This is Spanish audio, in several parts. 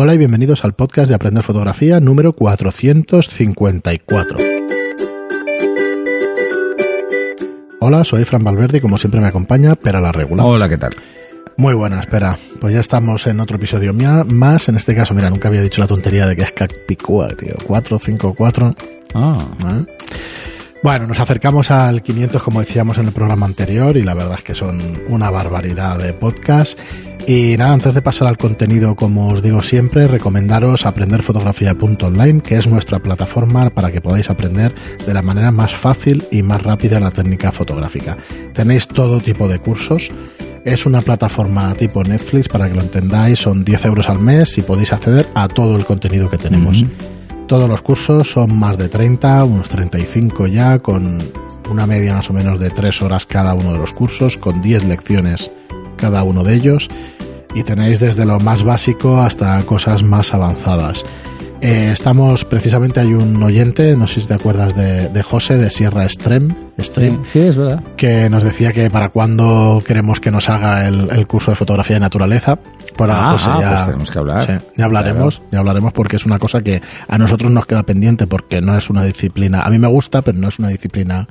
Hola y bienvenidos al podcast de Aprender Fotografía número 454. Hola, soy Fran Valverde y como siempre me acompaña Pera la Regular. Hola, ¿qué tal? Muy buena, espera. Pues ya estamos en otro episodio más. En este caso, mira, nunca había dicho la tontería de que es Capicúa, tío. 454. Ah. ¿Eh? Bueno, nos acercamos al 500 como decíamos en el programa anterior y la verdad es que son una barbaridad de podcasts. Y nada, antes de pasar al contenido, como os digo siempre, recomendaros aprenderfotografía.online, que es nuestra plataforma para que podáis aprender de la manera más fácil y más rápida la técnica fotográfica. Tenéis todo tipo de cursos. Es una plataforma tipo Netflix, para que lo entendáis, son 10 euros al mes y podéis acceder a todo el contenido que tenemos. Todos los cursos son más de 30, unos 35 ya, con una media más o menos de 3 horas cada uno de los cursos, con 10 lecciones cada uno de ellos, y tenéis desde lo más básico hasta cosas más avanzadas. Eh, estamos, precisamente hay un oyente, no sé si te acuerdas de, de José, de Sierra Stream, Stream Sí, es verdad. que nos decía que para cuándo queremos que nos haga el, el curso de fotografía de naturaleza. Para Ah, José ah, ya, pues tenemos que hablar. sí, ya hablaremos, ya hablaremos porque es una cosa que a nosotros nos queda pendiente porque no es una disciplina, a mí me gusta, pero no es una disciplina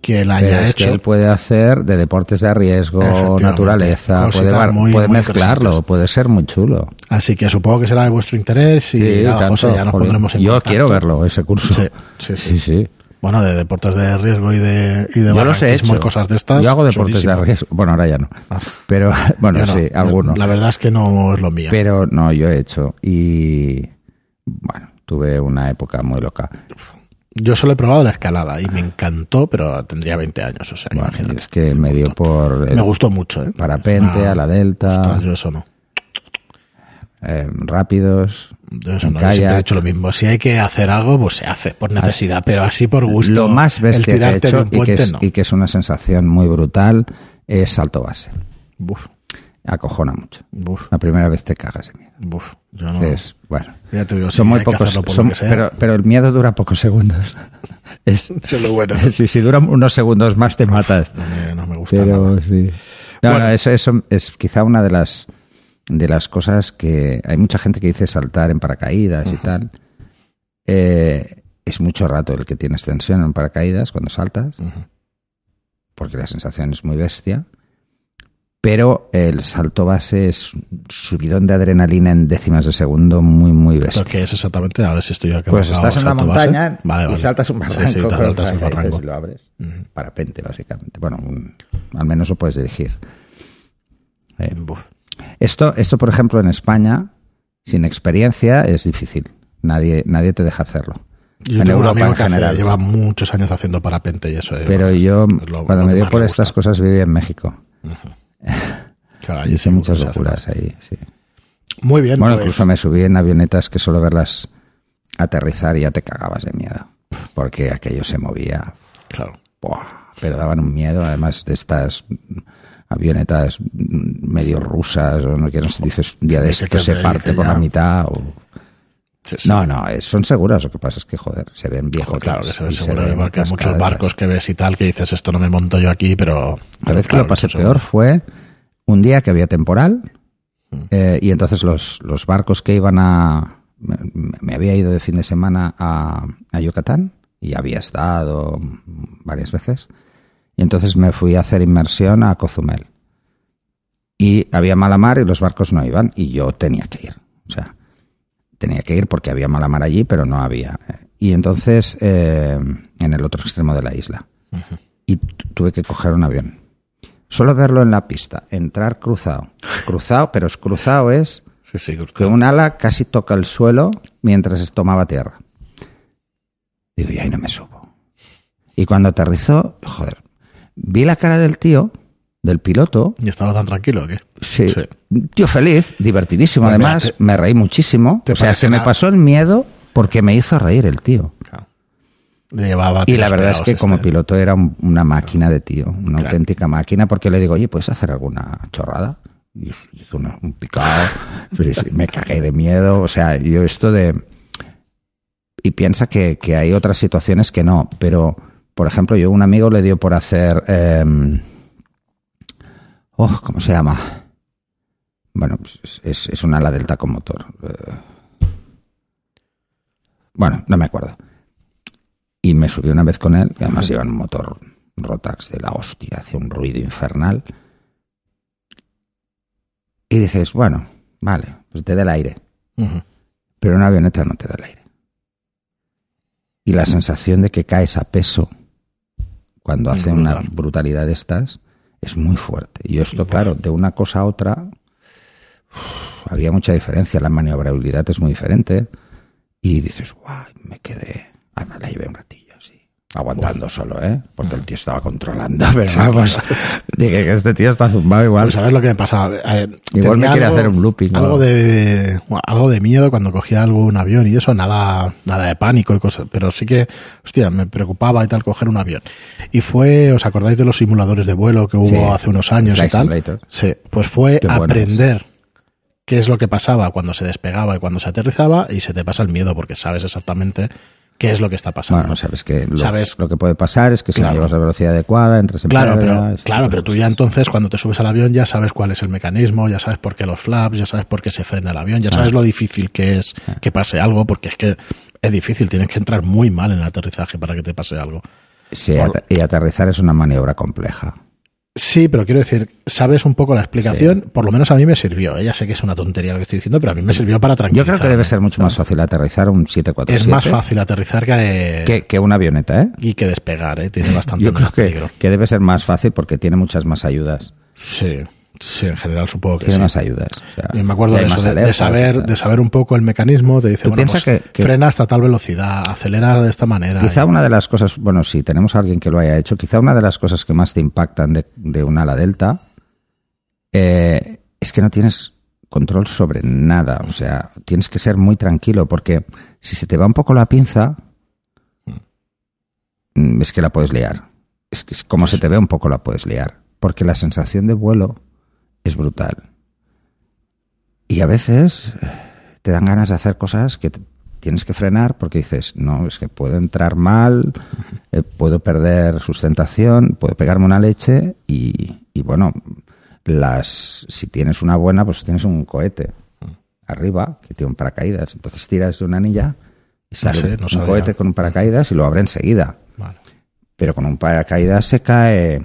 que Pero haya es hecho. que él puede hacer de deportes de riesgo, naturaleza, Cositas puede, bar- muy, puede muy mezclarlo, puede ser muy chulo. Así que supongo que será de vuestro interés y Sí, nada, tanto, José, ya nos joder. pondremos en Yo contacto. quiero verlo, ese curso. Sí, sí, sí. Sí, sí. Bueno, de deportes de riesgo y de, y de Yo los he hecho. cosas de estas. Yo hago deportes chulísimo. de riesgo. Bueno, ahora ya no. Ah. Pero, bueno, no, sí, algunos. La verdad es que no es lo mío. Pero no, yo he hecho. Y, bueno, tuve una época muy loca. Yo solo he probado la escalada y me encantó, pero tendría 20 años, o sea, Bueno, imagínate. es que me dio por el Me gustó mucho, ¿eh? parapente, Ah, a la delta, ostras, yo eso no. eh, rápidos. Yo eso no. Yo siempre he dicho lo mismo. Si hay que hacer algo, pues se hace, por necesidad, pero así por gusto. Lo más el bestia que he hecho un y que, puente, es, no. y que es una sensación muy brutal es salto base. Buf, Acojona mucho. La primera vez te cagas de miedo. buf. Yo no. Es, bueno, Ya te digo, sí, son muy pocos, son- pero, pero el miedo dura pocos segundos. es, Eso es lo bueno. si, si dura unos segundos más te matas. No me, no me gusta Pero nada. sí. No, Bueno. no, eso, eso es quizá una de las de las cosas que hay mucha gente que dice saltar en paracaídas y tal. Eh, es mucho rato el que tienes tensión en paracaídas cuando saltas, porque la sensación es muy bestia. Pero el salto base es un subidón de adrenalina en décimas de segundo muy, muy ¿Esto bestia. qué es exactamente? A ver si estoy aquí. Pues estás en la montaña Vale, y saltas un barranco. sí, saltas un barranco. lo abres. Parapente, básicamente. Bueno, un- al menos lo puedes dirigir. Eh. Esto, esto, por ejemplo, en España, sin experiencia, es difícil. Nadie, nadie te deja hacerlo. Yo en Europa en hace- general. lleva muchos años haciendo parapente y eso. eh, Pero yo, es lo- cuando me dio por estas gusta. cosas, vivía en México. Hice seguro muchas locuras ahí, sí. Muy bien. Bueno, pues, incluso me subí en avionetas que solo verlas aterrizar y ya te cagabas de miedo. Porque aquello se movía. Claro. ¡buah! Pero daban un miedo, además de estas avionetas medio rusas, o no, que no sé, dices un día de esto que se te parte por la mitad. O... Sí, sí. No, no, eh, son seguras. Lo que pasa es que, joder, se ven viejos. claro, que se ve seguro igual que hay muchos barcos que ves y tal que dices esto no me monto yo aquí, pero. La vez que lo pasé peor fue un día que había temporal Mm. eh, y entonces los, los barcos que iban a... Me, me había ido de fin de semana a, a Yucatán y había estado varias veces. Y entonces me fui a hacer inmersión a Cozumel. Y había mala mar y los barcos no iban y yo tenía que ir. O sea, tenía que ir porque había mala mar allí, pero no había. Y entonces, eh, en el otro extremo de la isla. Y tu- tuve que coger un avión. Solo verlo en la pista, entrar cruzado. Cruzado, pero es cruzado es Sí, sí, que un ala casi toca el suelo mientras tomaba tierra. Digo, y ahí no me subo. Y cuando aterrizó, joder, vi la cara del tío, del piloto, ¿Y estaba tan tranquilo o qué? Sí. Sí. Tío feliz, divertidísimo. Pues mira, Además, te- me reí muchísimo. ¿te O sea, se me pasó el miedo porque me hizo reír el tío. Claro. Le llevaba Y la verdad es que como este. piloto era un- una máquina de tío, una auténtica máquina, porque le digo, oye, ¿puedes hacer alguna chorrada? Y hizo una- un picado, me cagué de miedo. O sea, yo esto de... Y piensa que, que hay otras situaciones que no, pero, por ejemplo, yo un amigo le dio por hacer... em, oh, ¿Cómo se llama? Bueno, pues es, es, es un ala delta con motor. Eh, bueno, no me acuerdo. Y me subí una vez con él, que además iba en un motor Rotax de la hostia, hacía un ruido infernal. Y dices, bueno, vale, pues te da el aire. Pero una avioneta no te da el aire. Y la sensación de que caes a peso cuando hace una Brutal. brutalidad de estas es muy fuerte. Y esto, claro, de una cosa a otra había mucha diferencia. La maniobrabilidad es muy diferente. Y dices, guau, me quedé. Además, la llevé un ratillo Aguantando solo, ¿eh? Porque el tío estaba controlando. Pero vamos, dije que este tío está zumbado igual. Pues sabes lo que me pasaba. Eh, Igual me quiere hacer un looping, ¿no? Algo de, bueno, algo de miedo cuando cogía algún avión y eso, nada, nada de pánico y cosas. Pero sí que, hostia, me preocupaba y tal coger un avión. Y fue, ¿os acordáis de los simuladores de vuelo que hubo Sí. hace unos años y tal? Sí, pues fue Qué buenos. aprender qué es lo que pasaba cuando se despegaba y cuando se aterrizaba y se te pasa el miedo porque sabes exactamente qué es lo que está pasando. Bueno, sabes que lo, Sabes- lo que puede pasar es que si Claro. no llevas la velocidad adecuada, entras en Claro, pero, claro, pero tú ya entonces cuando te subes al avión ya sabes cuál es el mecanismo, ya sabes por qué los flaps, ya sabes por qué se frena el avión, ya sabes lo difícil que es que pase algo, porque es que es difícil, tienes que entrar muy mal en el aterrizaje para que te pase algo. Sí, Por- at- y aterrizar es una maniobra compleja. Sí, pero quiero decir, sabes un poco la explicación, por lo menos a mí me sirvió, ¿eh? ya sé que es una tontería lo que estoy diciendo, pero a mí me sirvió para Yo tranquilizar. creo que debe ser mucho más fácil aterrizar un 747 Es más fácil aterrizar que, que, que una avioneta, ¿eh? y que despegar, ¿eh? tiene bastante Yo creo que, peligro. que debe ser más fácil porque tiene muchas más ayudas. Sí, sí, en general supongo que Tiene sí. más ayudas. o sea, Y me acuerdo de eso, saber, de saber un poco el mecanismo, te dice, bueno, pues, que- que- frena hasta tal velocidad, acelera de esta manera. Quizá una de las cosas, bueno, si tenemos a alguien que lo haya hecho, quizá una de las cosas que más te impactan de, de un ala delta eh, es que no tienes control sobre nada. O sea, tienes que ser muy tranquilo porque si se te va un poco la pinza, mm, es que la puedes liar. Es que como se te ve un poco la puedes liar. Porque la sensación de vuelo es brutal. Y a veces eh, te dan ganas de hacer cosas que tienes que frenar porque dices, no, es que puedo entrar mal, eh, puedo perder sustentación, puedo pegarme una leche y, y bueno, las si tienes una buena, pues tienes un cohete arriba que tiene un paracaídas. Entonces tiras de una anilla y sale sé, no un sabía. cohete con un paracaídas y lo abre enseguida. Vale. Pero con un paracaídas se cae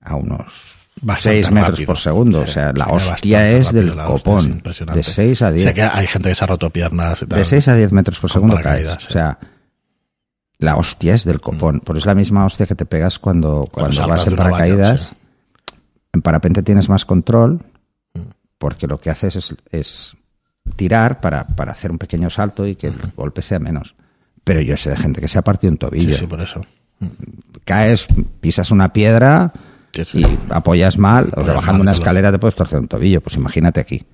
a unos Bastante 6 metros rápido. por segundo. Sí, o sea, la hostia es del es copón. De 6 a 10. Sé que hay gente que se ha roto piernas y tal. De 6 a 10 metros por segundo caes. sí. O sea, la hostia es del copón. Pero es la misma hostia que te pegas cuando, cuando, vas en paracaídas. sí. En parapente tienes más control Mm. porque lo que haces es, es tirar para, para hacer un pequeño salto y que el golpe sea menos. Pero yo sé de gente que se ha partido un Sí, tobillo. sí, por eso. Caes, pisas una piedra Sí, sí. y apoyas mal, o bajando una escalera te puedes torcer un tobillo, pues imagínate aquí.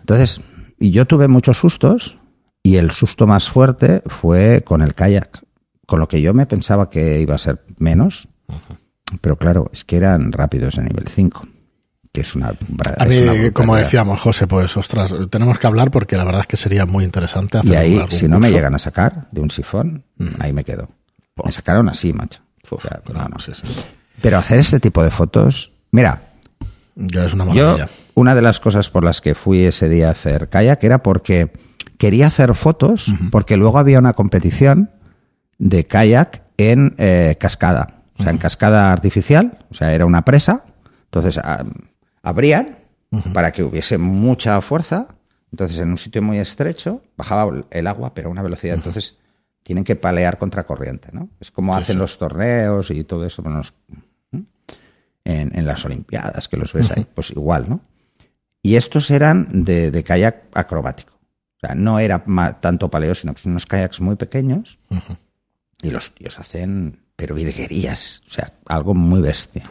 Entonces, y yo tuve muchos sustos y el susto más fuerte fue con el kayak, con lo que yo me pensaba que iba a ser menos, pero claro, es que eran rápidos a nivel 5, que es una... A es mí, una como decíamos, José, pues ostras, tenemos que hablar porque la verdad es que sería muy interesante hacer Y ahí, algún si no me llegan a sacar de un sifón, ahí me quedo. Me sacaron así, macho. O sea, no, no. sí, sí. Pero hacer este tipo de fotos, mira, Yo es una Yo, maravilla. una de las cosas por las que fui ese día a hacer kayak era porque quería hacer fotos, porque luego había una competición de kayak en eh, cascada, o sea, en cascada artificial, o sea, era una presa, entonces a- abrían para que hubiese mucha fuerza, entonces en un sitio muy estrecho bajaba el agua, pero a una velocidad, entonces tienen que palear contra corriente, ¿no? Es como Sí, hacen sí. los torneos y todo eso, bueno, los- en, en las Olimpiadas, que los ves ahí, pues igual, ¿no? Y estos eran de, de kayak acrobático. O sea, no era tanto paleo, sino que son unos kayaks muy pequeños y los tíos hacen, pero virguerías. O sea, algo muy bestia.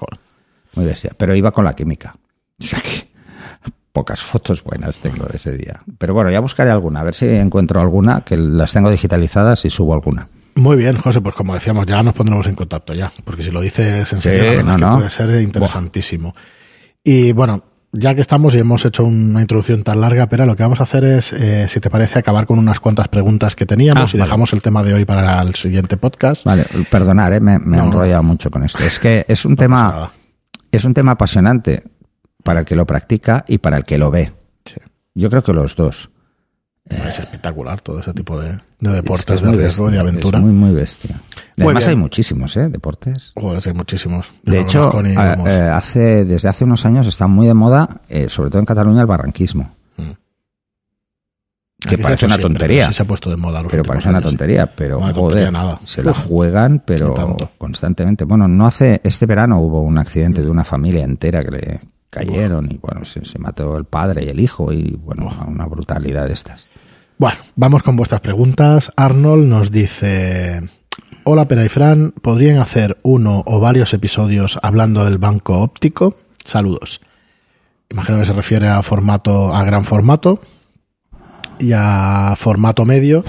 Muy bestia. Pero iba con la química. O sea que pocas fotos buenas tengo de ese día. Pero bueno, ya buscaré alguna, a ver si encuentro alguna, que las tengo digitalizadas y subo alguna. Muy bien, José, pues como decíamos, ya nos pondremos en contacto ya, porque si lo dices en Sí, serio, la verdad no, es que no. puede ser interesantísimo. Y bueno, ya que estamos y hemos hecho una introducción tan larga, pero lo que vamos a hacer es, eh, si te parece, acabar con unas cuantas preguntas que teníamos Ah, y vale. dejamos el tema de hoy para el siguiente podcast. Vale, perdonar, ¿eh? me, me he enrollado mucho con esto. Es que es un tema, es un tema apasionante para el que lo practica y para el que lo ve. Sí. Yo creo que los dos. Es espectacular todo ese tipo de, de deportes Es de riesgo y bestia, de aventura. Es muy, muy bestia. Muy Además bien. hay muchísimos, ¿eh? Deportes. Joder, hay muchísimos. Yo De hecho, ni, eh, eh, hace, desde hace unos años está muy de moda, eh, sobre todo en Cataluña, el barranquismo. Mm. que Aquí parece una siempre, tontería. pero sí se ha puesto de moda los Pero parece una tontería, pero No joder, nada. se la juegan, pero constantemente. Bueno, no hace, este verano hubo un accidente de una familia entera que le cayeron y bueno, se, se mató el padre y el hijo y bueno, una brutalidad de estas. Bueno, vamos con vuestras preguntas. Arnold nos dice: Hola, Pera y Fran, ¿podrían hacer uno o varios episodios hablando del banco óptico? Saludos. Imagino que se refiere a formato, a gran formato y a formato medio.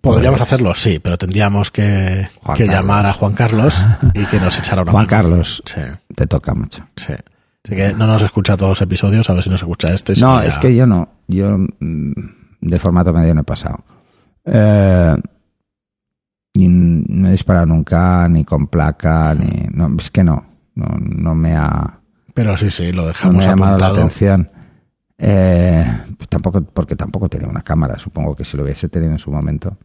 Podríamos hacerlo, sí, pero tendríamos que, que llamar a Juan Carlos y que nos echara una Juan mano. Carlos, Sí, te toca mucho. sí. Así que no nos escucha todos los episodios, a ver si nos escucha este. No, ya- es que yo no. Yo mm, de formato medio no he pasado. Eh, y no he disparado nunca, ni con placa, ni. No, es que no. No, no me ha, Pero sí, sí, lo no dejamos me ha llamado la atención. Eh, tampoco, porque tampoco tenía una cámara, supongo que si lo hubiese tenido en su momento.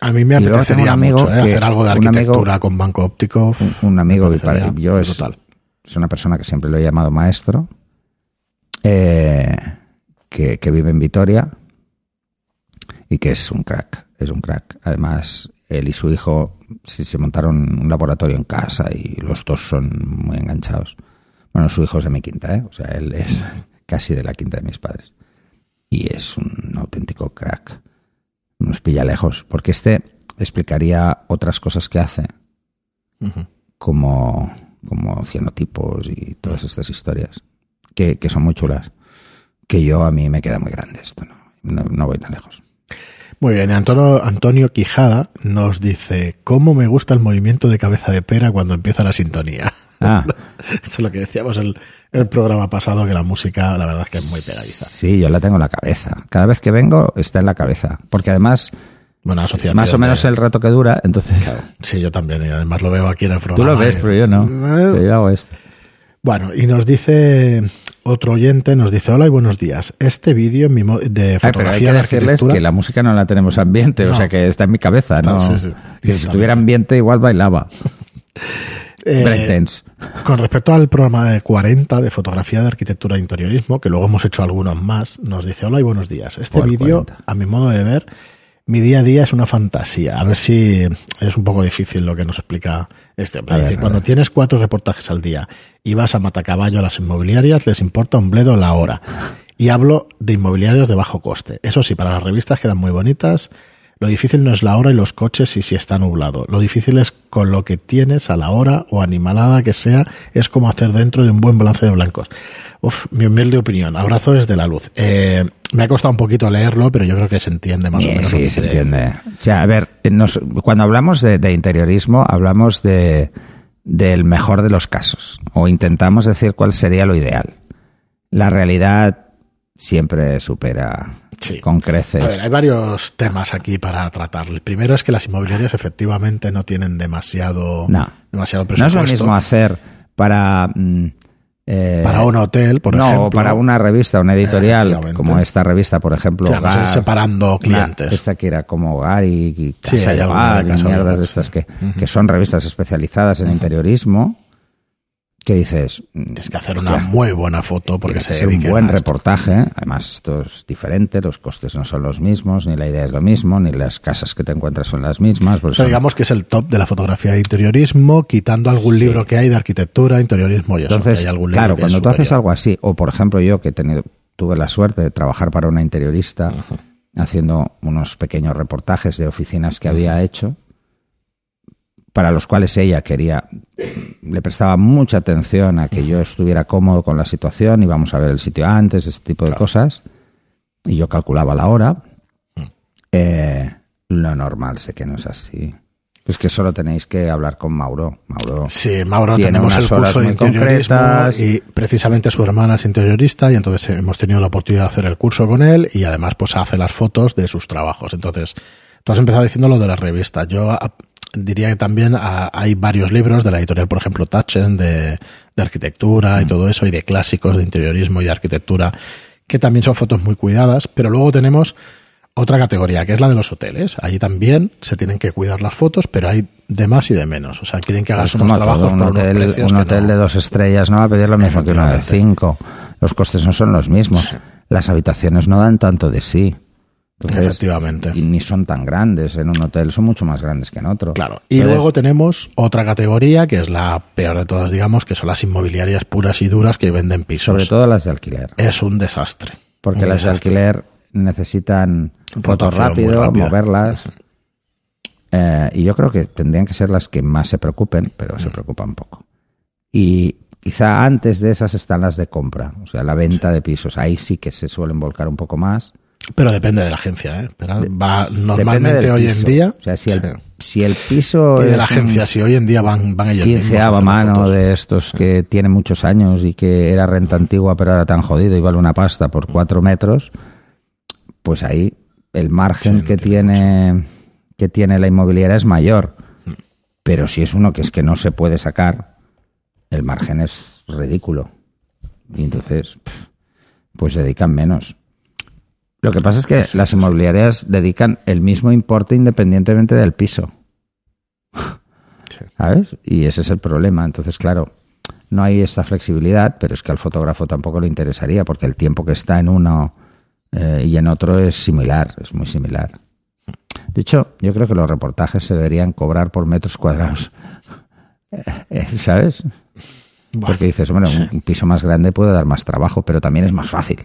A mí me apetecería amigo mucho ¿eh? que- hacer algo de amigo- arquitectura con banco óptico. Un, un amigo, y para- yo es, una persona que siempre lo he llamado maestro, eh, que, que vive en Vitoria y que es un crack, es un crack. Además, él y su hijo sí, se montaron un laboratorio en casa y los dos son muy enganchados. Bueno, su hijo es de mi quinta, ¿eh? o sea, él es casi de la quinta de mis padres. Y es un auténtico crack. Nos pilla lejos, porque este explicaría otras cosas que hace como, como cienotipos y todas estas historias, que, que son muy chulas. Que yo a mí me queda muy grande esto, no, no, no voy tan lejos. Muy bien, Antonio, Antonio Quijada nos dice, ¿cómo me gusta el movimiento de cabeza de pera cuando empieza la sintonía? Ah, Esto es lo que decíamos en el, el programa pasado, que la música, la verdad es que es muy pegadiza. sí, yo la tengo en la cabeza. Cada vez que vengo está en la cabeza. Porque además, Bueno, asociación más o menos de- el rato que dura, entonces... Sí, yo también, y además lo veo aquí en el programa. Tú lo ves, y- pero yo no. Eh, Pero yo hago esto. Bueno, y nos dice otro oyente, nos dice, hola y buenos días. Este vídeo de Ay, fotografía pero hay que de decirles arquitectura... que la música no la tenemos ambiente, No. o sea que está en mi cabeza, Está, ¿no? sí, sí. Que si tuviera ambiente igual bailaba. Eh. Con respecto al programa de 40 de fotografía de arquitectura e interiorismo, que luego hemos hecho algunos más, nos dice, hola y buenos días. Este ¿Cuál vídeo, 40? a mi modo de ver, mi día a día es una fantasía. A ver si es un poco difícil lo que nos explica este hombre. A ver, Dice, a cuando tienes cuatro reportajes al día y vas a Matacaballo a las inmobiliarias, les importa un bledo la hora. Y hablo de inmobiliarias de bajo coste. Eso sí, para las revistas quedan muy bonitas. Lo difícil no es la hora y los coches y si está nublado. Lo difícil es con lo que tienes a la hora o animalada que sea, es como hacer dentro de un buen balance de blancos. Uf, mi humilde opinión. Abrazo desde la luz. Eh, me ha costado un poquito leerlo, pero yo creo que se entiende más o menos. Sí, se entiende. O sea, a ver, nos- cuando hablamos de, de interiorismo, hablamos de, del mejor de los casos, o intentamos decir cuál sería lo ideal. La realidad siempre supera Sí. con creces. A ver, hay varios temas aquí para tratar. El primero es que las inmobiliarias efectivamente no tienen demasiado, No. demasiado no es presupuesto. lo mismo hacer para... mm, eh, para un hotel, por no, ejemplo. o para una revista, una editorial, como esta revista, por ejemplo. Sí, Hogar, separando clientes. una- esta que era como Hogar y, y Sí, Casa de Hogar y de mierdas de sí. estas que son revistas especializadas en interiorismo, que dices... Tienes que hacer hostia, una muy buena foto porque se un buen esto. reportaje. Además, esto es diferente, los costes no son los mismos, ni la idea es lo mismo, ni las casas que te encuentras son las mismas. pues O sea, son- digamos que es el top de la fotografía de interiorismo, quitando algún libro que hay de arquitectura, interiorismo y eso. Entonces, hay algún libro claro, cuando tú haces superior. algo así, o por ejemplo yo que he tenido, tuve la suerte de trabajar para una interiorista haciendo unos pequeños reportajes de oficinas que había hecho, para los cuales ella quería, le prestaba mucha atención a que yo estuviera cómodo con la situación, íbamos a ver el sitio antes, este tipo de cosas, y yo calculaba la hora. Eh, lo normal sé que no es así. Es que solo tenéis que hablar con Mauro. Mauro Sí, Mauro, Tiene tenemos el unas horas curso de muy interiorismo concretas. y precisamente su hermana es interiorista y entonces hemos tenido la oportunidad de hacer el curso con él y además pues hace las fotos de sus trabajos. Entonces, tú has empezado diciendo lo de las revistas. Yo diría que también ah, hay varios libros de la editorial, por ejemplo, Tachen de, arquitectura y todo eso, y de clásicos, de interiorismo y de arquitectura, que también son fotos muy cuidadas, pero luego tenemos otra categoría, que es la de los hoteles. Allí también se tienen que cuidar las fotos, pero hay de más y de menos. O sea, quieren que hagas Es unos trabajos un hotel, unos precios un hotel no- de dos estrellas no va a pedir lo mismo que uno de cinco. Los costes no son los mismos. Las habitaciones no dan tanto de sí. Entonces, Efectivamente. Y ni son tan grandes en un hotel, son mucho más grandes que en otro. Claro. Y Entonces, luego tenemos otra categoría, que es la peor de todas, digamos, que son las inmobiliarias puras y duras que venden pisos. sobre todo las de alquiler. Es un desastre. Porque Un las de alquiler necesitan muy rápido, moverlas. Eh, y yo creo que tendrían que ser las que más se preocupen, pero se preocupan poco. Y quizá antes de esas están las de compra, o sea, la venta de pisos. Ahí sí que se suelen volcar un poco más. Pero depende de la agencia, ¿eh? Pero va, normalmente hoy en día. O sea, si el, sí. si el piso. Y de la agencia, si hoy en día van, van ellos mismos a quinceava hacer las mano de estos que tiene muchos años y que era renta antigua pero ahora tan jodido y vale una pasta por cuatro metros, pues ahí el margen Sí, que tiene que tiene la inmobiliaria es mayor. Pero si es uno que es que no se puede sacar, el margen es ridículo. Y entonces, pues dedican menos. Lo que pasa es que las inmobiliarias dedican el mismo importe independientemente del piso. Sí. ¿Sabes? Y ese es el problema. Entonces, claro, no hay esta flexibilidad, pero es que al fotógrafo tampoco le interesaría, porque el tiempo que está en uno eh, y en otro es similar, es muy similar. De hecho, yo creo que los reportajes se deberían cobrar por metros cuadrados. Eh, ¿Sabes? Bueno, Porque dices, un- un piso más grande puede dar más trabajo, pero también es más fácil.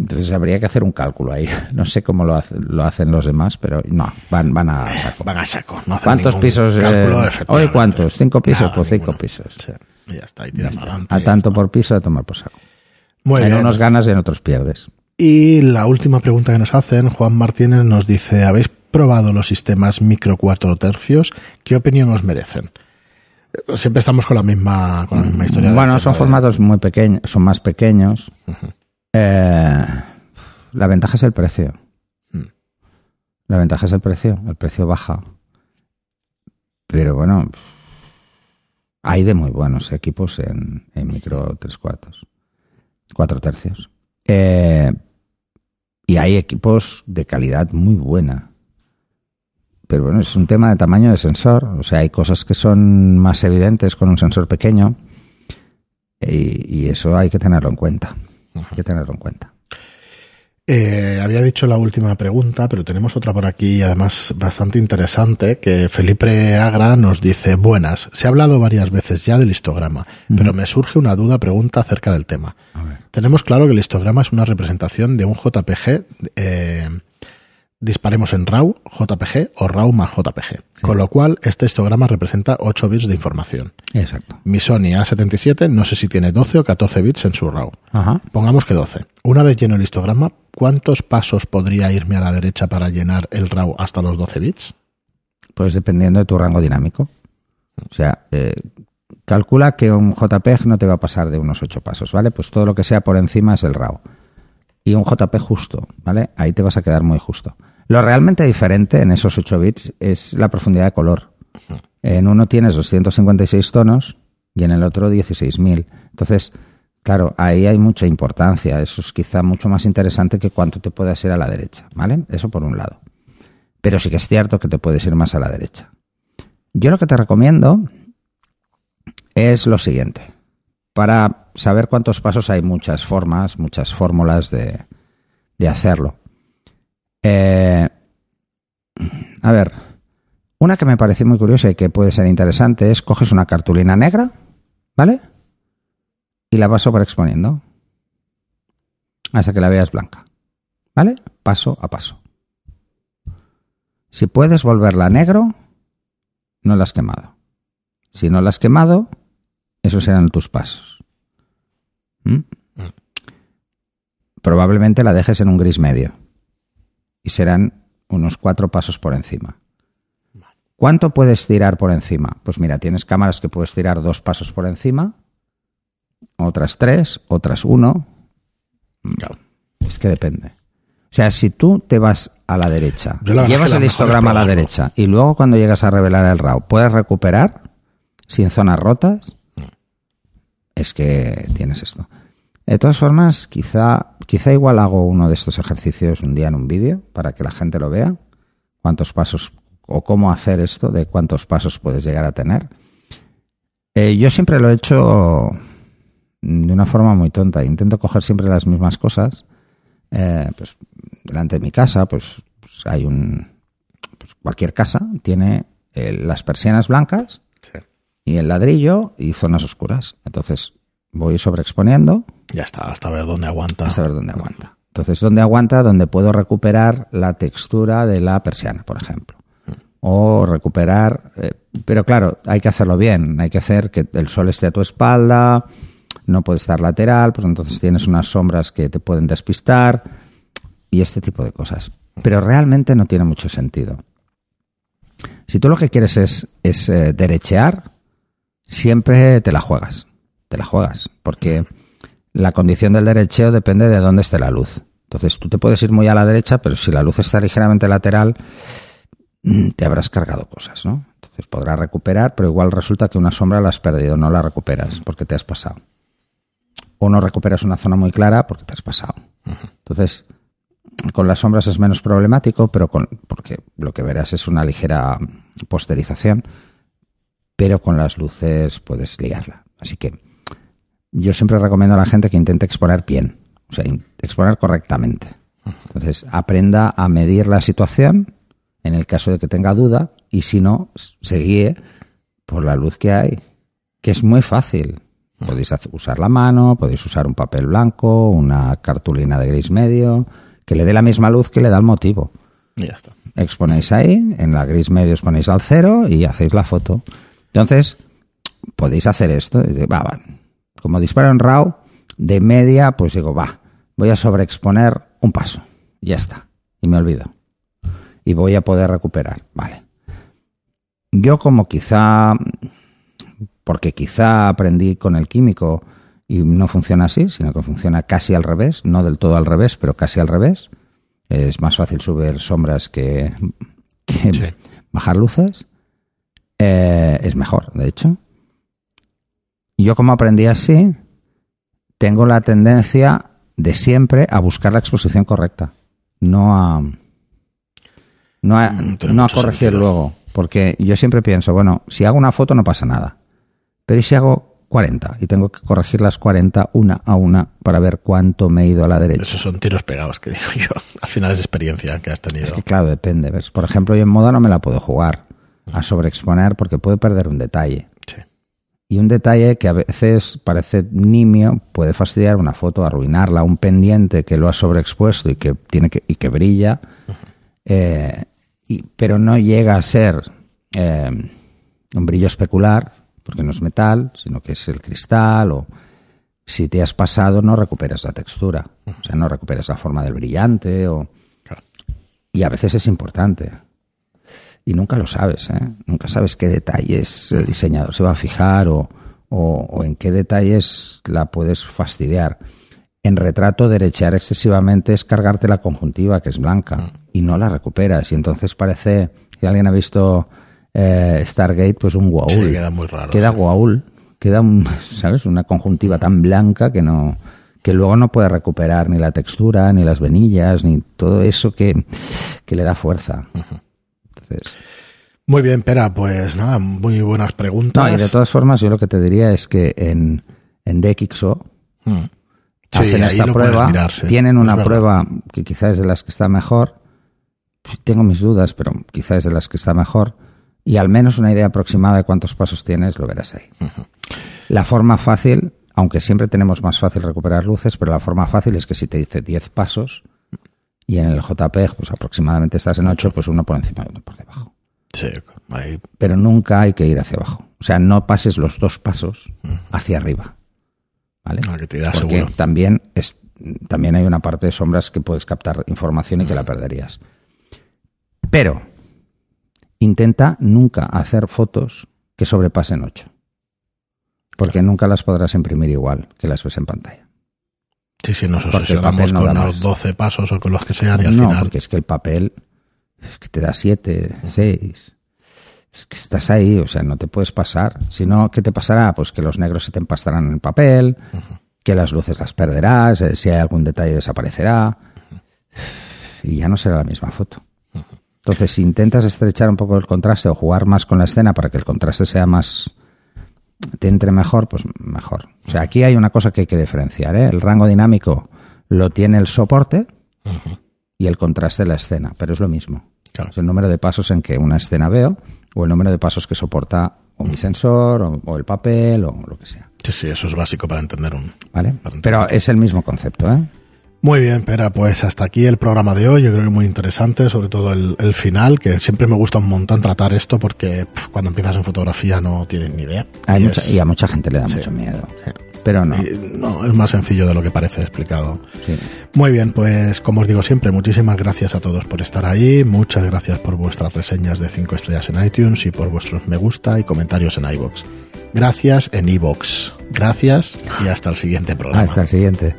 Entonces habría que hacer un cálculo ahí. No sé cómo lo, hace- lo hacen los demás, pero no, van, van a saco. van a saco. no ¿Cuántos pisos? eh, hoy cuántos? ¿Cinco pisos? Nada, pues cinco ninguno. pisos. Sí, y ya está, y para adelante. A tanto por piso a tomar por saco. Muy en bien. unos ganas y en otros pierdes. Y la última pregunta que nos hacen, Juan Martínez nos dice, ¿habéis probado los sistemas micro 4 tercios? ¿Qué opinión os merecen? Eh, Siempre estamos con la misma, con la misma historia. Bueno, son de- formatos muy pequeños, son más pequeños. Eh, la ventaja es el precio. Mm. La ventaja es el precio. El precio baja. Pero bueno, hay de muy buenos equipos en, en micro tres cuartos, cuatro tercios. Eh, y hay equipos de calidad muy buena. Pero bueno, es un tema de tamaño de sensor. O sea, hay cosas que son más evidentes con un sensor pequeño. Y, y eso hay que tenerlo en cuenta. Hay que tenerlo en cuenta. Eh, había dicho la última pregunta, pero tenemos otra por aquí, además bastante interesante, que Felipe Agra nos dice, buenas, se ha hablado varias veces ya del histograma, pero me surge una duda, pregunta acerca del tema. Tenemos claro que el histograma es una representación de un JPG, eh, disparemos en RAW, JPG o RAW más JPG, con lo cual este histograma representa 8 bits de información. Exacto. Mi Sony A77 no sé si tiene 12 o 14 bits en su RAW. Ajá. Pongamos que 12. Una vez lleno el histograma, ¿cuántos pasos podría irme a la derecha para llenar el RAW hasta los 12 bits? Pues dependiendo de tu rango dinámico. O sea, eh, calcula que un JPEG no te va a pasar de unos 8 pasos, ¿vale? Pues todo lo que sea por encima es el RAW. Y un JPEG justo, ¿vale? Ahí te vas a quedar muy justo. Lo realmente diferente en esos 8 bits es la profundidad de color. En uno tienes 256 tonos y en el otro 16.000. Entonces, claro, ahí hay mucha importancia. Eso es quizá mucho más interesante que cuánto te puedas ir a la derecha, ¿vale? Eso por un lado. Pero sí que es cierto que te puedes ir más a la derecha. Yo lo que te recomiendo es lo siguiente. Para saber cuántos pasos hay muchas formas, muchas fórmulas de, de hacerlo. Eh, a ver, una que me parece muy curiosa y que puede ser interesante es coges una cartulina negra, ¿vale? Y la vas sobreexponiendo hasta que la veas blanca, ¿vale? Paso a paso. Si puedes volverla negro, no la has quemado. Si no la has quemado, esos serán tus pasos. ¿Mm? Probablemente la dejes en un gris medio y serán unos cuatro pasos por encima. ¿Cuánto puedes tirar por encima? Pues mira, tienes cámaras que puedes tirar dos pasos por encima, otras tres, otras uno. Claro. Es que depende. O sea, si tú te vas a la derecha, la llevas el histograma a la derecha y luego cuando llegas a revelar el RAW, puedes recuperar sin zonas rotas, es que tienes esto. De todas formas, quizá, quizá igual hago uno de estos ejercicios un día en un vídeo para que la gente lo vea, cuántos pasos o cómo hacer esto, de cuántos pasos puedes llegar a tener. Eh, yo siempre lo he hecho de una forma muy tonta. Intento coger siempre las mismas cosas. Eh, pues delante de mi casa, pues, pues hay un. Pues cualquier casa tiene eh, las persianas blancas y el ladrillo y zonas oscuras. Entonces voy sobreexponiendo. Ya está, hasta ver dónde aguanta. Hasta ver dónde aguanta. Entonces, ¿dónde aguanta? Donde puedo recuperar la textura de la persiana, por ejemplo. O recuperar. Eh, pero claro, hay que hacerlo bien. Hay que hacer que el sol esté a tu espalda. No puede estar lateral, pues entonces tienes unas sombras que te pueden despistar. Y este tipo de cosas. Pero realmente no tiene mucho sentido. Si tú lo que quieres es, es eh, derechear, siempre te la juegas. Te la juegas. Porque la condición del derecheo depende de dónde esté la luz. Entonces tú te puedes ir muy a la derecha, pero si la luz está ligeramente lateral, mm, te habrás cargado cosas, ¿no? Entonces podrás recuperar, pero igual resulta que una sombra la has perdido, no la recuperas porque te has pasado. O no recuperas una zona muy clara porque te has pasado. Entonces, con las sombras es menos problemático, pero con, porque lo que verás es una ligera posterización, pero con las luces puedes liarla. Así que yo siempre recomiendo a la gente que intente exponer bien, o sea, exponer correctamente. Entonces, aprenda a medir la situación en el caso de que tenga duda y si no, se guíe por la luz que hay, que es muy fácil. Podéis usar la mano, podéis usar un papel blanco, una cartulina de gris medio, que le dé la misma luz que le da el motivo. Y ya está. Exponéis ahí, en la gris medio os ponéis al cero y hacéis la foto. Entonces, podéis hacer esto. Va, va, como disparo en RAW, de media, pues digo, va, voy a sobreexponer un paso. Ya está. Y me olvido. Y voy a poder recuperar. Vale. Yo como quizá, porque quizá aprendí con el químico y no funciona así, sino que funciona casi al revés, no del todo al revés, pero casi al revés. Es más fácil subir sombras que, bajar luces. Eh, es mejor, de hecho yo como aprendí así, tengo la tendencia de siempre a buscar la exposición correcta, no a no a, mm, no a corregir luego, porque yo siempre pienso, bueno, si hago una foto no pasa nada, pero ¿y si hago 40 y tengo que corregir las 40 una a una para ver cuánto me he ido a la derecha? Esos son tiros pegados que digo yo. Al final es experiencia que has tenido. Es que claro, depende. ¿ves? Por ejemplo, yo en moda no me la puedo jugar a sobreexponer porque puedo perder un detalle. Y un detalle que a veces parece nimio puede fastidiar una foto, arruinarla, un pendiente que lo ha sobreexpuesto y que tiene que, y que brilla, eh, pero no llega a ser eh, un brillo especular, porque no es metal, sino que es el cristal, o si te has pasado no recuperas la textura, o sea, no recuperas la forma del brillante, o, y a veces es importante y nunca lo sabes, ¿eh? Nunca sabes qué detalles el diseñador se va a fijar o, o, en qué detalles la puedes fastidiar. En retrato, derechear excesivamente es cargarte la conjuntiva, que es blanca, y no la recuperas. Y entonces parece que alguien ha visto eh, Stargate, pues un guaul. Sí, queda muy raro. Queda guaul. Queda, ¿sabes? Una conjuntiva tan blanca que no que luego no puede recuperar ni la textura, ni las venillas, ni todo eso que, que le da fuerza. Muy bien, Pera, pues nada, muy buenas preguntas. y de todas formas, yo lo que te diría es que en, en DxO hmm. hacen esta prueba, tienen una prueba que quizás es de las que está mejor, tengo mis dudas, pero quizás es de las que está mejor, y al menos una idea aproximada de cuántos pasos tienes, lo verás ahí. La forma fácil, aunque siempre tenemos más fácil recuperar luces, pero la forma fácil es que si te dice 10 pasos, y en el JPEG, pues aproximadamente estás en 8, pues uno por encima y uno por debajo. Sí, Pero nunca hay que ir hacia abajo. O sea, no pases los dos pasos hacia arriba. ¿Vale? Ah, Porque también, es, también hay una parte de sombras que puedes captar información y que la perderías. Pero intenta nunca hacer fotos que sobrepasen 8. Porque nunca las podrás imprimir igual que las ves en pantalla. Sí, sí, nos obsesionamos no con los 12 pasos o con los que sean y al no, final... porque es que el papel es que te da 7, 6. es que estás ahí, o sea, no te puedes pasar. Si no, ¿qué te pasará? Pues que los negros se te empastarán en el papel, que las luces las perderás, eh, si hay algún detalle desaparecerá, y ya no será la misma foto. Entonces, si intentas estrechar un poco el contraste o jugar más con la escena para que el contraste sea más, te entre mejor, pues mejor. O sea, aquí hay una cosa que hay que diferenciar. ¿eh? El rango dinámico lo tiene el soporte y el contraste la escena, pero es lo mismo. Es el número de pasos en que una escena veo o el número de pasos que soporta o mi sensor o, el papel o lo que sea. Sí, sí, eso es básico para entender un. Vale. Pero es el mismo concepto, ¿eh? Muy bien, Pera, pues hasta aquí el programa de hoy. Yo creo que muy interesante, sobre todo el, final, que siempre me gusta un montón tratar esto porque cuando empiezas en fotografía no tienes ni idea. y, a mucha gente le da mucho miedo. Pero no. no, es más sencillo de lo que parece explicado. Muy bien, pues como os digo siempre, muchísimas gracias a todos por estar ahí. Muchas gracias por vuestras reseñas de 5 estrellas en iTunes y por vuestros me gusta y comentarios en iBox. Gracias en iBox. Gracias y hasta el siguiente programa. Hasta el siguiente.